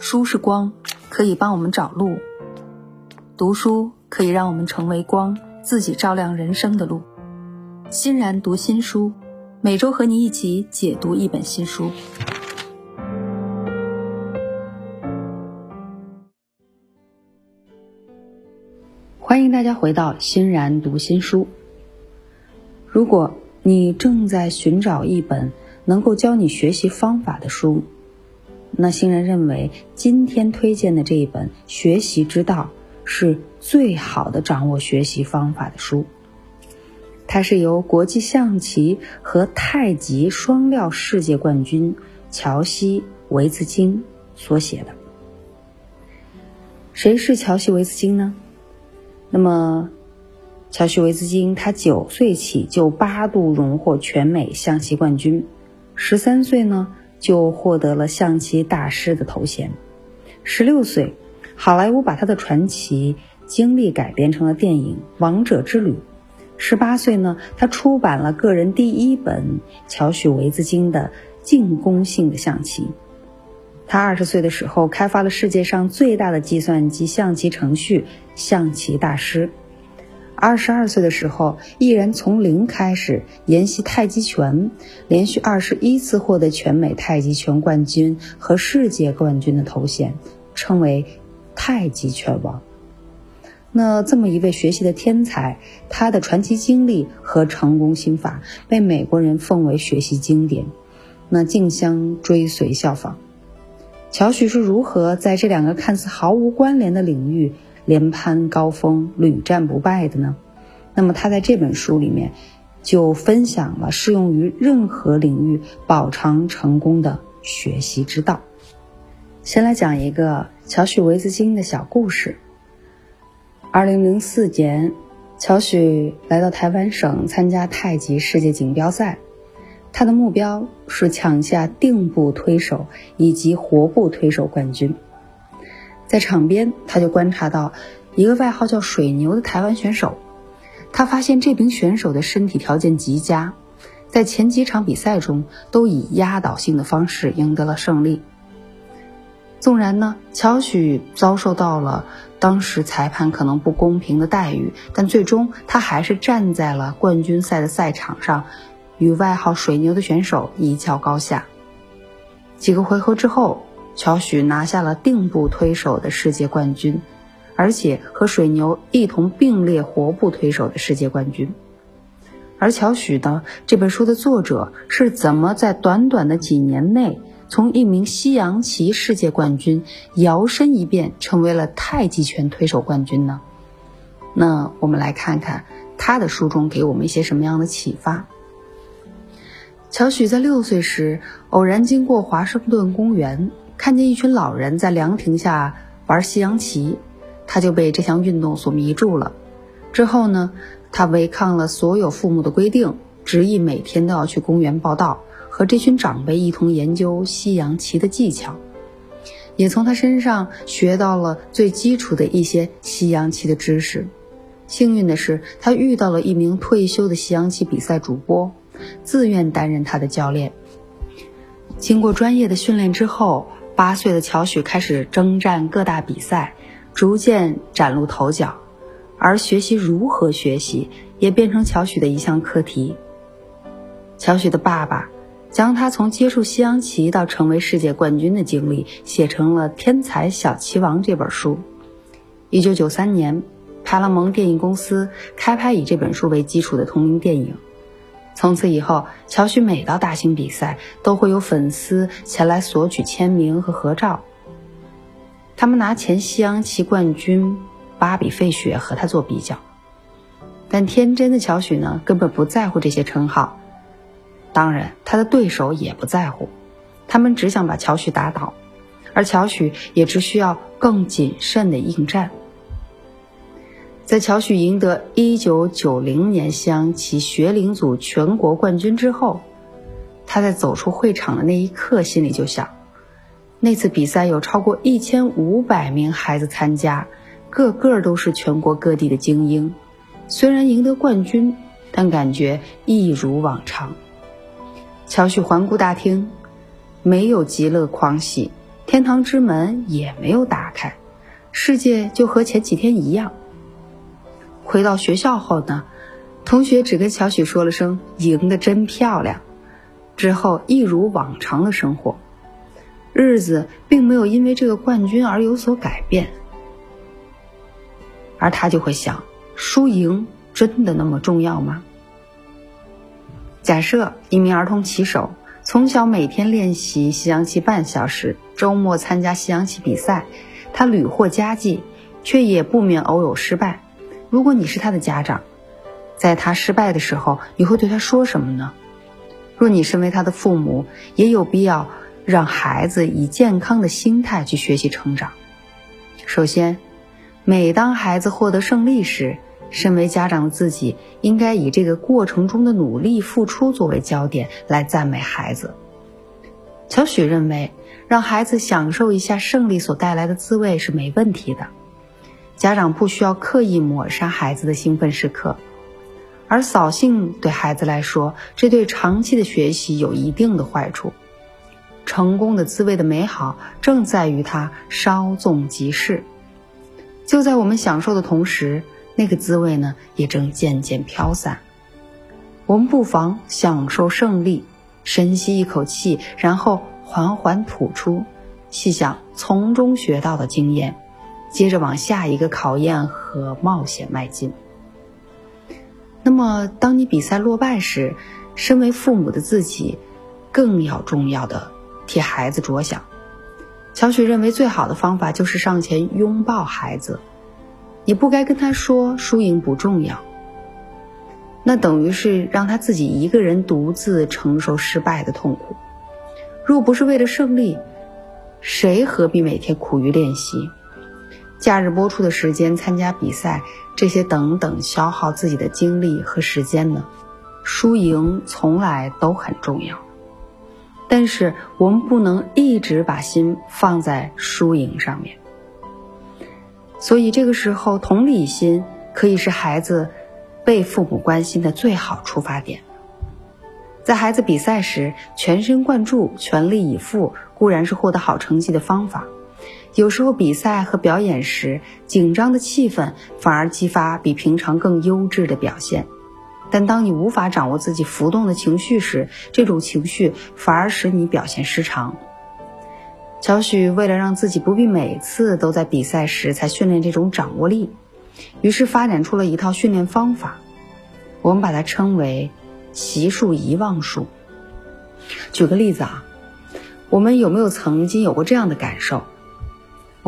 书是光，可以帮我们找路；读书可以让我们成为光，自己照亮人生的路。欣然读新书，每周和你一起解读一本新书。欢迎大家回到欣然读新书。如果你正在寻找一本能够教你学习方法的书，那新人认为，今天推荐的这一本《学习之道》是最好的掌握学习方法的书。它是由国际象棋和太极双料世界冠军乔西·维兹金所写的。谁是乔西·维兹金呢？那么，乔西·维兹金他九岁起就八度荣获全美象棋冠军，十三岁呢？就获得了象棋大师的头衔。十六岁，好莱坞把他的传奇经历改编成了电影《王者之旅》。十八岁呢，他出版了个人第一本乔许维兹金的进攻性的象棋。他二十岁的时候，开发了世界上最大的计算机象棋程序——象棋大师。二十二岁的时候，毅然从零开始研习太极拳，连续二十一次获得全美太极拳冠军和世界冠军的头衔，称为太极拳王。那这么一位学习的天才，他的传奇经历和成功心法被美国人奉为学习经典，那竞相追随效仿。乔许是如何在这两个看似毫无关联的领域？连攀高峰、屡战不败的呢？那么他在这本书里面就分享了适用于任何领域保长成功的学习之道。先来讲一个乔许维兹金的小故事。二零零四年，乔许来到台湾省参加太极世界锦标赛，他的目标是抢下定步推手以及活步推手冠军。在场边，他就观察到一个外号叫“水牛”的台湾选手。他发现这名选手的身体条件极佳，在前几场比赛中都以压倒性的方式赢得了胜利。纵然呢，乔许遭受到了当时裁判可能不公平的待遇，但最终他还是站在了冠军赛的赛场上，与外号“水牛”的选手一较高下。几个回合之后。乔许拿下了定步推手的世界冠军，而且和水牛一同并列活步推手的世界冠军。而乔许呢，这本书的作者是怎么在短短的几年内，从一名西洋棋世界冠军摇身一变成为了太极拳推手冠军呢？那我们来看看他的书中给我们一些什么样的启发。乔许在六岁时偶然经过华盛顿公园。看见一群老人在凉亭下玩西洋棋，他就被这项运动所迷住了。之后呢，他违抗了所有父母的规定，执意每天都要去公园报道，和这群长辈一同研究西洋棋的技巧，也从他身上学到了最基础的一些西洋棋的知识。幸运的是，他遇到了一名退休的西洋棋比赛主播，自愿担任他的教练。经过专业的训练之后。八岁的乔许开始征战各大比赛，逐渐崭露头角，而学习如何学习也变成乔许的一项课题。乔许的爸爸将他从接触西洋棋到成为世界冠军的经历写成了《天才小棋王》这本书。一九九三年，派拉蒙电影公司开拍以这本书为基础的同名电影。从此以后，乔许每到大型比赛，都会有粉丝前来索取签名和合照。他们拿前西洋棋冠军巴比·费雪和他做比较，但天真的乔许呢，根本不在乎这些称号。当然，他的对手也不在乎，他们只想把乔许打倒，而乔许也只需要更谨慎的应战。在乔许赢得1990年西洋棋学龄组全国冠军之后，他在走出会场的那一刻，心里就想：那次比赛有超过1500名孩子参加，个个都是全国各地的精英。虽然赢得冠军，但感觉一如往常。乔许环顾大厅，没有极乐狂喜，天堂之门也没有打开，世界就和前几天一样。回到学校后呢，同学只跟小许说了声“赢得真漂亮”，之后一如往常的生活，日子并没有因为这个冠军而有所改变。而他就会想，输赢真的那么重要吗？假设一名儿童棋手从小每天练习西洋棋半小时，周末参加西洋棋比赛，他屡获佳绩，却也不免偶有失败。如果你是他的家长，在他失败的时候，你会对他说什么呢？若你身为他的父母，也有必要让孩子以健康的心态去学习成长。首先，每当孩子获得胜利时，身为家长的自己，应该以这个过程中的努力付出作为焦点来赞美孩子。乔许认为，让孩子享受一下胜利所带来的滋味是没问题的。家长不需要刻意抹杀孩子的兴奋时刻，而扫兴对孩子来说，这对长期的学习有一定的坏处。成功的滋味的美好，正在于它稍纵即逝。就在我们享受的同时。那个滋味呢，也正渐渐飘散。我们不妨享受胜利，深吸一口气，然后缓缓吐出，细想从中学到的经验，接着往下一个考验和冒险迈进。那么，当你比赛落败时，身为父母的自己，更要重要的替孩子着想。小雪认为，最好的方法就是上前拥抱孩子。你不该跟他说输赢不重要，那等于是让他自己一个人独自承受失败的痛苦。若不是为了胜利，谁何必每天苦于练习？假日播出的时间参加比赛，这些等等消耗自己的精力和时间呢？输赢从来都很重要，但是我们不能一直把心放在输赢上面。所以这个时候，同理心可以是孩子被父母关心的最好出发点。在孩子比赛时，全神贯注、全力以赴固然是获得好成绩的方法。有时候，比赛和表演时紧张的气氛反而激发比平常更优质的表现。但当你无法掌握自己浮动的情绪时，这种情绪反而使你表现失常。乔许为了让自己不必每次都在比赛时才训练这种掌握力，于是发展出了一套训练方法，我们把它称为“习数遗忘术”。举个例子啊，我们有没有曾经有过这样的感受？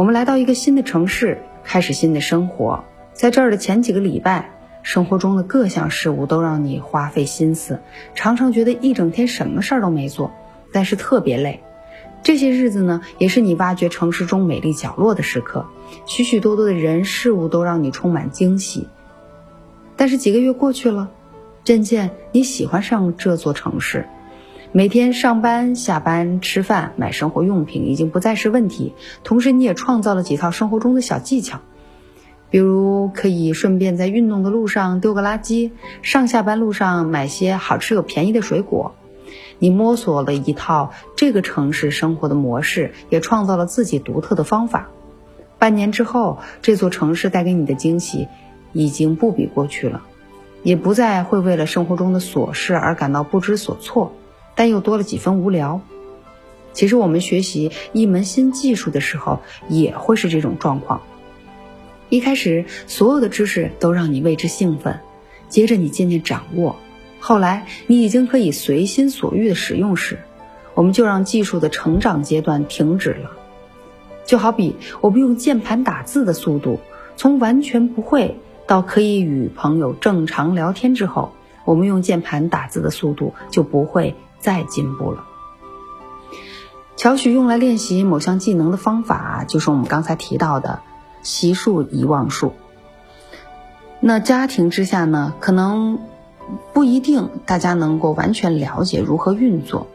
我们来到一个新的城市，开始新的生活，在这儿的前几个礼拜，生活中的各项事物都让你花费心思，常常觉得一整天什么事儿都没做，但是特别累。这些日子呢，也是你挖掘城市中美丽角落的时刻，许许多多的人事物都让你充满惊喜。但是几个月过去了，渐渐你喜欢上这座城市，每天上班、下班、吃饭、买生活用品已经不再是问题。同时，你也创造了几套生活中的小技巧，比如可以顺便在运动的路上丢个垃圾，上下班路上买些好吃又便宜的水果。你摸索了一套这个城市生活的模式，也创造了自己独特的方法。半年之后，这座城市带给你的惊喜已经不比过去了，也不再会为了生活中的琐事而感到不知所措，但又多了几分无聊。其实，我们学习一门新技术的时候，也会是这种状况。一开始，所有的知识都让你为之兴奋，接着你渐渐掌握。后来，你已经可以随心所欲的使用时，我们就让技术的成长阶段停止了。就好比我们用键盘打字的速度，从完全不会到可以与朋友正常聊天之后，我们用键盘打字的速度就不会再进步了。乔许用来练习某项技能的方法，就是我们刚才提到的“习数遗忘术”。那家庭之下呢，可能。不一定大家能够完全了解如何运作。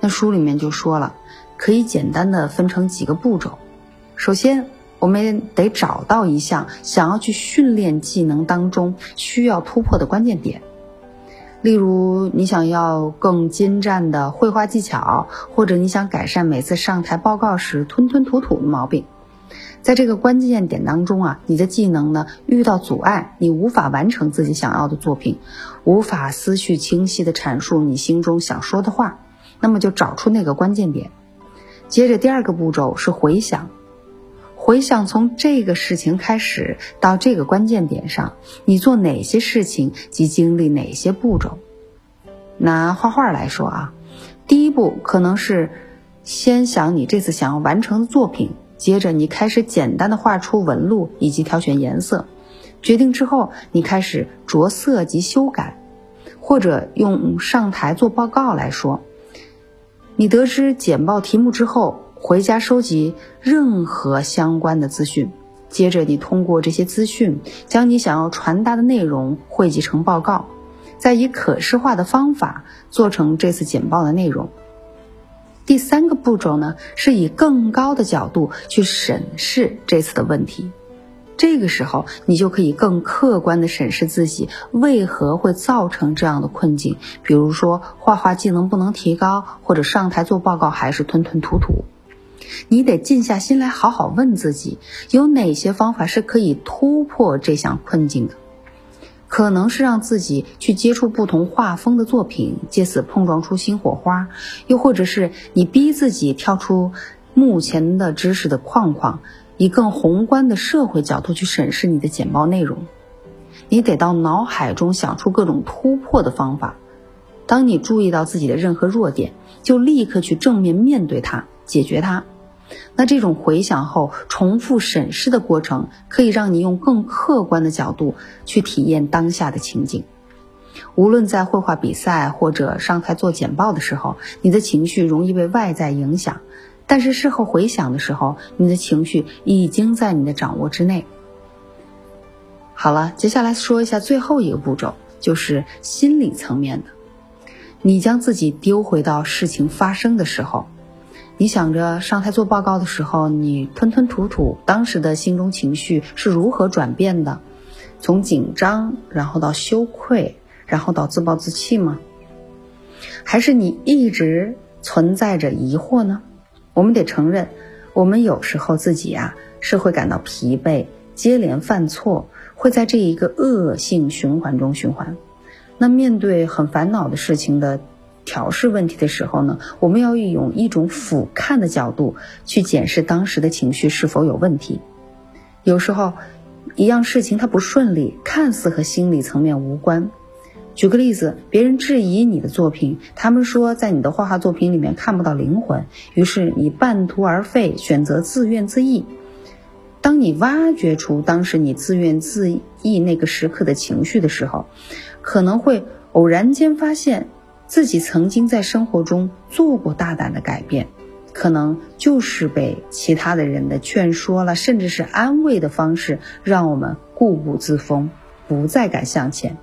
那书里面就说了，可以简单的分成几个步骤。首先，我们得找到一项想要去训练技能当中需要突破的关键点。例如，你想要更精湛的绘画技巧，或者你想改善每次上台报告时吞吞吐吐的毛病。在这个关键点当中啊，你的技能呢遇到阻碍，你无法完成自己想要的作品，无法思绪清晰的阐述你心中想说的话，那么就找出那个关键点。接着第二个步骤是回想。回想从这个事情开始到这个关键点上，你做哪些事情及经历哪些步骤？拿画画来说啊，第一步可能是先想你这次想要完成的作品，接着你开始简单的画出纹路以及挑选颜色，决定之后你开始着色及修改，或者用上台做报告来说，你得知简报题目之后。回家收集任何相关的资讯，接着你通过这些资讯，将你想要传达的内容汇集成报告，再以可视化的方法做成这次简报的内容。第三个步骤呢，是以更高的角度去审视这次的问题。这个时候，你就可以更客观地审视自己为何会造成这样的困境，比如说画画技能不能提高，或者上台做报告还是吞吞吐吐。你得静下心来，好好问自己，有哪些方法是可以突破这项困境的？可能是让自己去接触不同画风的作品，借此碰撞出新火花；又或者是你逼自己跳出目前的知识的框框，以更宏观的社会角度去审视你的简报内容。你得到脑海中想出各种突破的方法。当你注意到自己的任何弱点，就立刻去正面面对它。解决它，那这种回想后重复审视的过程，可以让你用更客观的角度去体验当下的情景。无论在绘画比赛或者上台做简报的时候，你的情绪容易被外在影响，但是事后回想的时候，你的情绪已经在你的掌握之内。好了，接下来说一下最后一个步骤，就是心理层面的。你将自己丢回到事情发生的时候。你想着上台做报告的时候，你吞吞吐吐，当时的心中情绪是如何转变的？从紧张，然后到羞愧，然后到自暴自弃吗？还是你一直存在着疑惑呢？我们得承认，我们有时候自己呀是会感到疲惫，接连犯错，会在这一个恶性循环中循环。那面对很烦恼的事情的。调试问题的时候呢，我们要用一种俯瞰的角度去检视当时的情绪是否有问题。有时候，一样事情它不顺利，看似和心理层面无关。举个例子，别人质疑你的作品，他们说在你的画画作品里面看不到灵魂，于是你半途而废，选择自怨自艾。当你挖掘出当时你自怨自艾那个时刻的情绪的时候，可能会偶然间发现。自己曾经在生活中做过大胆的改变，可能就是被其他的人的劝说了，甚至是安慰的方式，让我们固步自封，不再敢向前。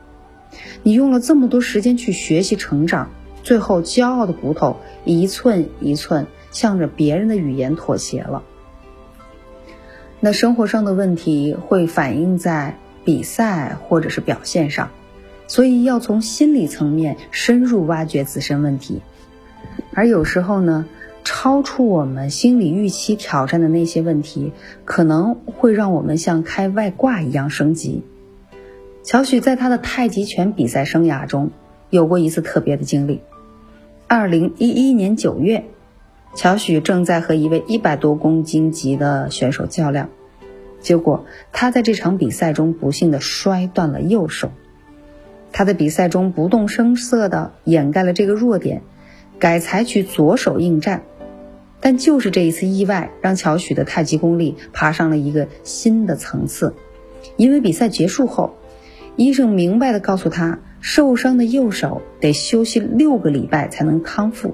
你用了这么多时间去学习成长，最后骄傲的骨头一寸一寸向着别人的语言妥协了。那生活上的问题会反映在比赛或者是表现上。所以要从心理层面深入挖掘自身问题，而有时候呢，超出我们心理预期挑战的那些问题，可能会让我们像开外挂一样升级。乔许在他的太极拳比赛生涯中有过一次特别的经历。二零一一年九月，乔许正在和一位一百多公斤级的选手较量，结果他在这场比赛中不幸的摔断了右手。他在比赛中不动声色地掩盖了这个弱点，改采取左手应战。但就是这一次意外，让乔许的太极功力爬上了一个新的层次。因为比赛结束后，医生明白地告诉他，受伤的右手得休息六个礼拜才能康复。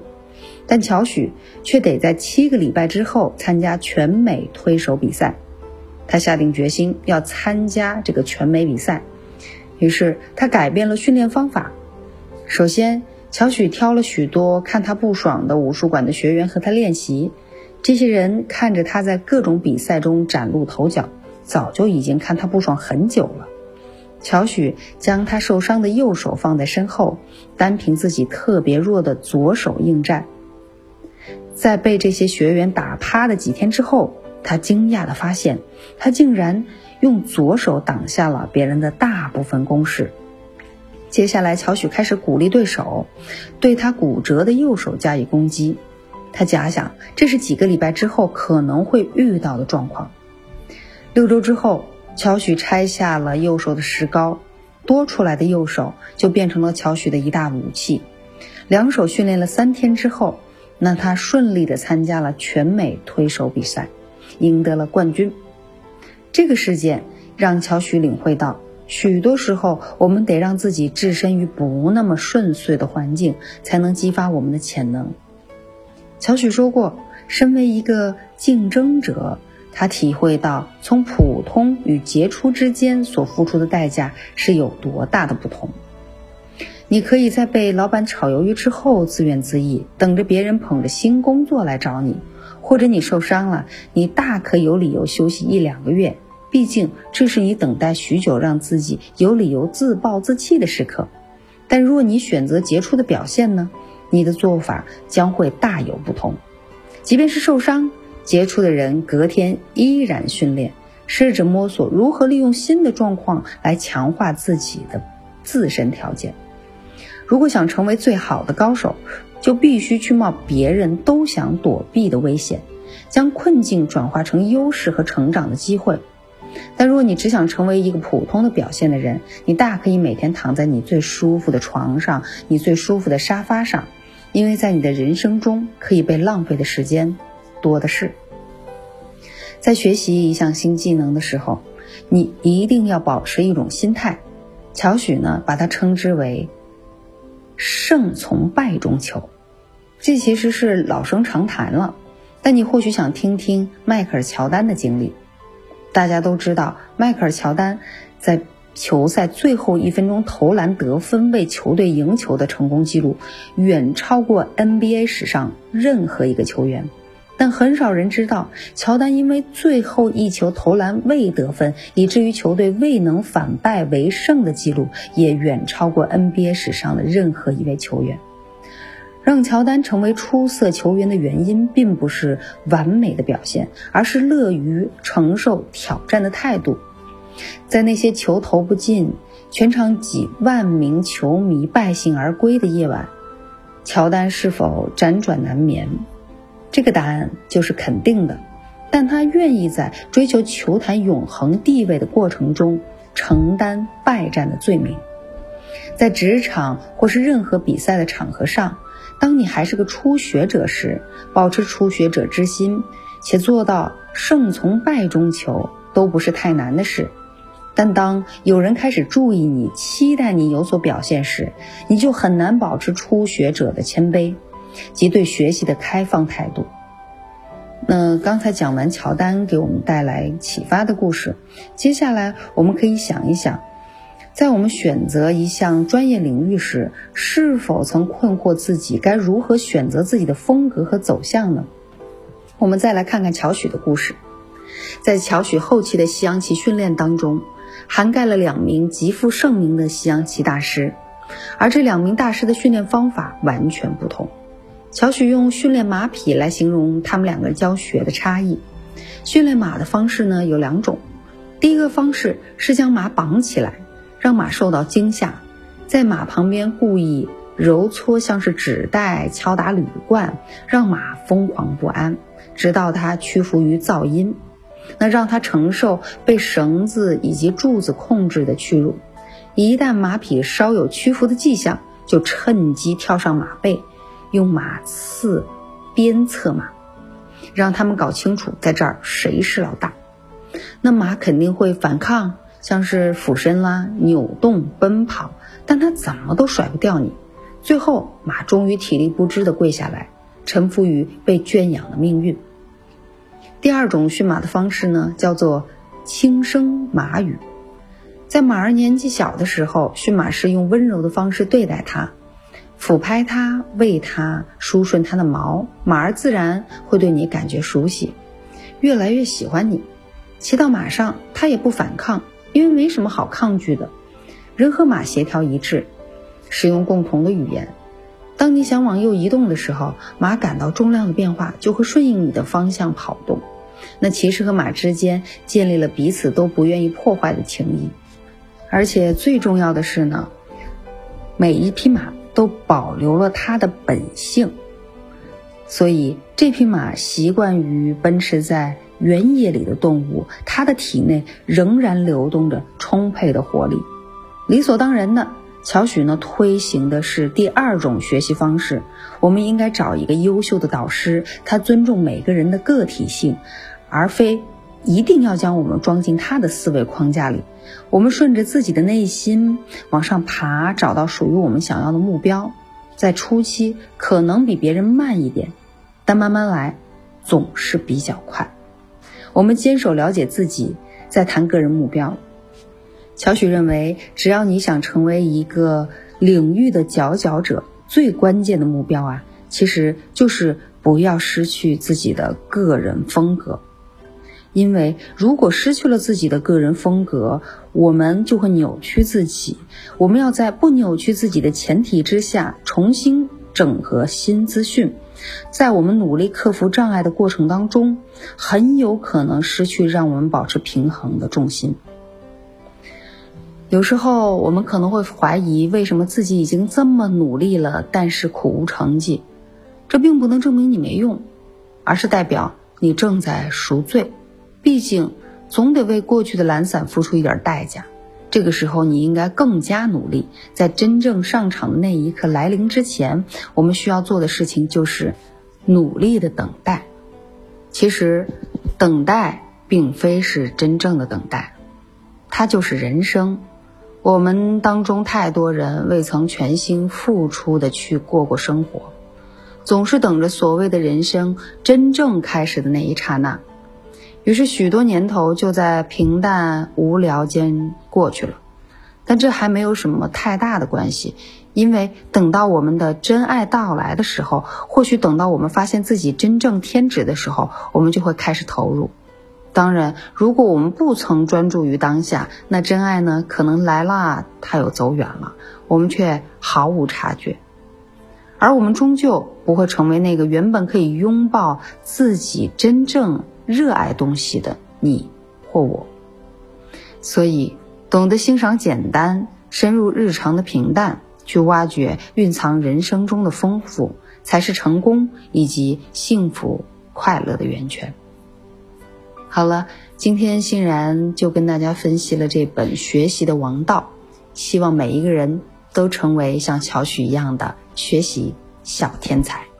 但乔许却得在七个礼拜之后参加全美推手比赛。他下定决心要参加这个全美比赛。于是他改变了训练方法。首先，乔许挑了许多看他不爽的武术馆的学员和他练习。这些人看着他在各种比赛中崭露头角，早就已经看他不爽很久了。乔许将他受伤的右手放在身后，单凭自己特别弱的左手应战。在被这些学员打趴的几天之后，他惊讶地发现，他竟然用左手挡下了别人的大部分攻势。接下来，乔许开始鼓励对手对他骨折的右手加以攻击。他假想这是几个礼拜之后可能会遇到的状况。六周之后，乔许拆下了右手的石膏，多出来的右手就变成了乔许的一大武器。两手训练了三天之后，那他顺利的参加了全美推手比赛，赢得了冠军。这个事件让乔许领会到。许多时候，我们得让自己置身于不那么顺遂的环境，才能激发我们的潜能。乔许说过，身为一个竞争者，他体会到从普通与杰出之间所付出的代价是有多大的不同。你可以在被老板炒鱿鱼之后自怨自艾，等着别人捧着新工作来找你；或者你受伤了，你大可有理由休息一两个月。毕竟，这是你等待许久，让自己有理由自暴自弃的时刻。但若你选择杰出的表现呢？你的做法将会大有不同。即便是受伤，杰出的人隔天依然训练，试着摸索如何利用新的状况来强化自己的自身条件。如果想成为最好的高手，就必须去冒别人都想躲避的危险，将困境转化成优势和成长的机会。但如果你只想成为一个普通的表现的人，你大可以每天躺在你最舒服的床上，你最舒服的沙发上，因为在你的人生中可以被浪费的时间多的是。在学习一项新技能的时候，你一定要保持一种心态。乔许呢，把它称之为“胜从败中求”，这其实是老生常谈了。但你或许想听听迈克尔·乔丹的经历。大家都知道，迈克尔·乔丹在球赛最后一分钟投篮得分，为球队赢球的成功记录，远超过 NBA 史上任何一个球员。但很少人知道，乔丹因为最后一球投篮未得分，以至于球队未能反败为胜的记录，也远超过 NBA 史上的任何一位球员。让乔丹成为出色球员的原因，并不是完美的表现，而是乐于承受挑战的态度。在那些球投不进、全场几万名球迷败兴而归的夜晚，乔丹是否辗转难眠？这个答案就是肯定的。但他愿意在追求球坛永恒地位的过程中承担败战的罪名。在职场或是任何比赛的场合上。当你还是个初学者时，保持初学者之心，且做到胜从败中求，都不是太难的事。但当有人开始注意你、期待你有所表现时，你就很难保持初学者的谦卑及对学习的开放态度。那刚才讲完乔丹给我们带来启发的故事，接下来我们可以想一想。在我们选择一项专业领域时，是否曾困惑自己该如何选择自己的风格和走向呢？我们再来看看乔许的故事。在乔许后期的西洋棋训练当中，涵盖了两名极负盛名的西洋棋大师，而这两名大师的训练方法完全不同。乔许用训练马匹来形容他们两个人教学的差异。训练马的方式呢有两种，第一个方式是将马绑起来。让马受到惊吓，在马旁边故意揉搓，像是纸袋敲打铝罐，让马疯狂不安，直到它屈服于噪音。那让它承受被绳子以及柱子控制的屈辱。一旦马匹稍有屈服的迹象，就趁机跳上马背，用马刺鞭策马，让他们搞清楚在这儿谁是老大。那马肯定会反抗。像是俯身啦、扭动、奔跑，但他怎么都甩不掉你。最后，马终于体力不支地跪下来，臣服于被圈养的命运。第二种驯马的方式呢，叫做轻声马语。在马儿年纪小的时候，驯马师用温柔的方式对待它，抚拍它，喂它，梳顺它的毛，马儿自然会对你感觉熟悉，越来越喜欢你。骑到马上，它也不反抗。因为没什么好抗拒的，人和马协调一致，使用共同的语言。当你想往右移动的时候，马感到重量的变化，就会顺应你的方向跑动。那骑士和马之间建立了彼此都不愿意破坏的情谊，而且最重要的是呢，每一匹马都保留了它的本性，所以这匹马习惯于奔驰在原野里的动物，它的体内仍然流动着充沛的活力。理所当然的，乔许呢推行的是第二种学习方式，我们应该找一个优秀的导师，他尊重每个人的个体性。而非一定要将我们装进他的思维框架里。我们顺着自己的内心往上爬，找到属于我们想要的目标。在初期可能比别人慢一点，但慢慢来总是比较快。我们坚守了解自己，再谈个人目标。乔许认为，只要你想成为一个领域的佼佼者，最关键的目标啊，其实就是不要失去自己的个人风格。因为如果失去了自己的个人风格，我们就会扭曲自己。我们要在不扭曲自己的前提之下，重新整合新资讯。在我们努力克服障碍的过程当中，很有可能失去让我们保持平衡的重心。有时候我们可能会怀疑，为什么自己已经这么努力了，但是苦无成绩？这并不能证明你没用，而是代表你正在赎罪。毕竟，总得为过去的懒散付出一点代价。这个时候，你应该更加努力。在真正上场的那一刻来临之前，我们需要做的事情就是努力的等待。其实，等待并非是真正的等待，它就是人生。我们当中太多人未曾全心付出的去过过生活，总是等着所谓的人生真正开始的那一刹那。于是许多年头就在平淡无聊间过去了，但这还没有什么太大的关系，因为等到我们的真爱到来的时候，或许等到我们发现自己真正天职的时候，我们就会开始投入。当然，如果我们不曾专注于当下，那真爱呢，可能来了，它又走远了，我们却毫无察觉，而我们终究不会成为那个原本可以拥抱自己真正。热爱东西的你或我，所以懂得欣赏简单，深入日常的平淡，去挖掘蕴藏人生中的丰富，才是成功以及幸福快乐的源泉。好了，今天欣然就跟大家分析了这本《学习的王道》，希望每一个人都成为像乔许一样的学习小天才。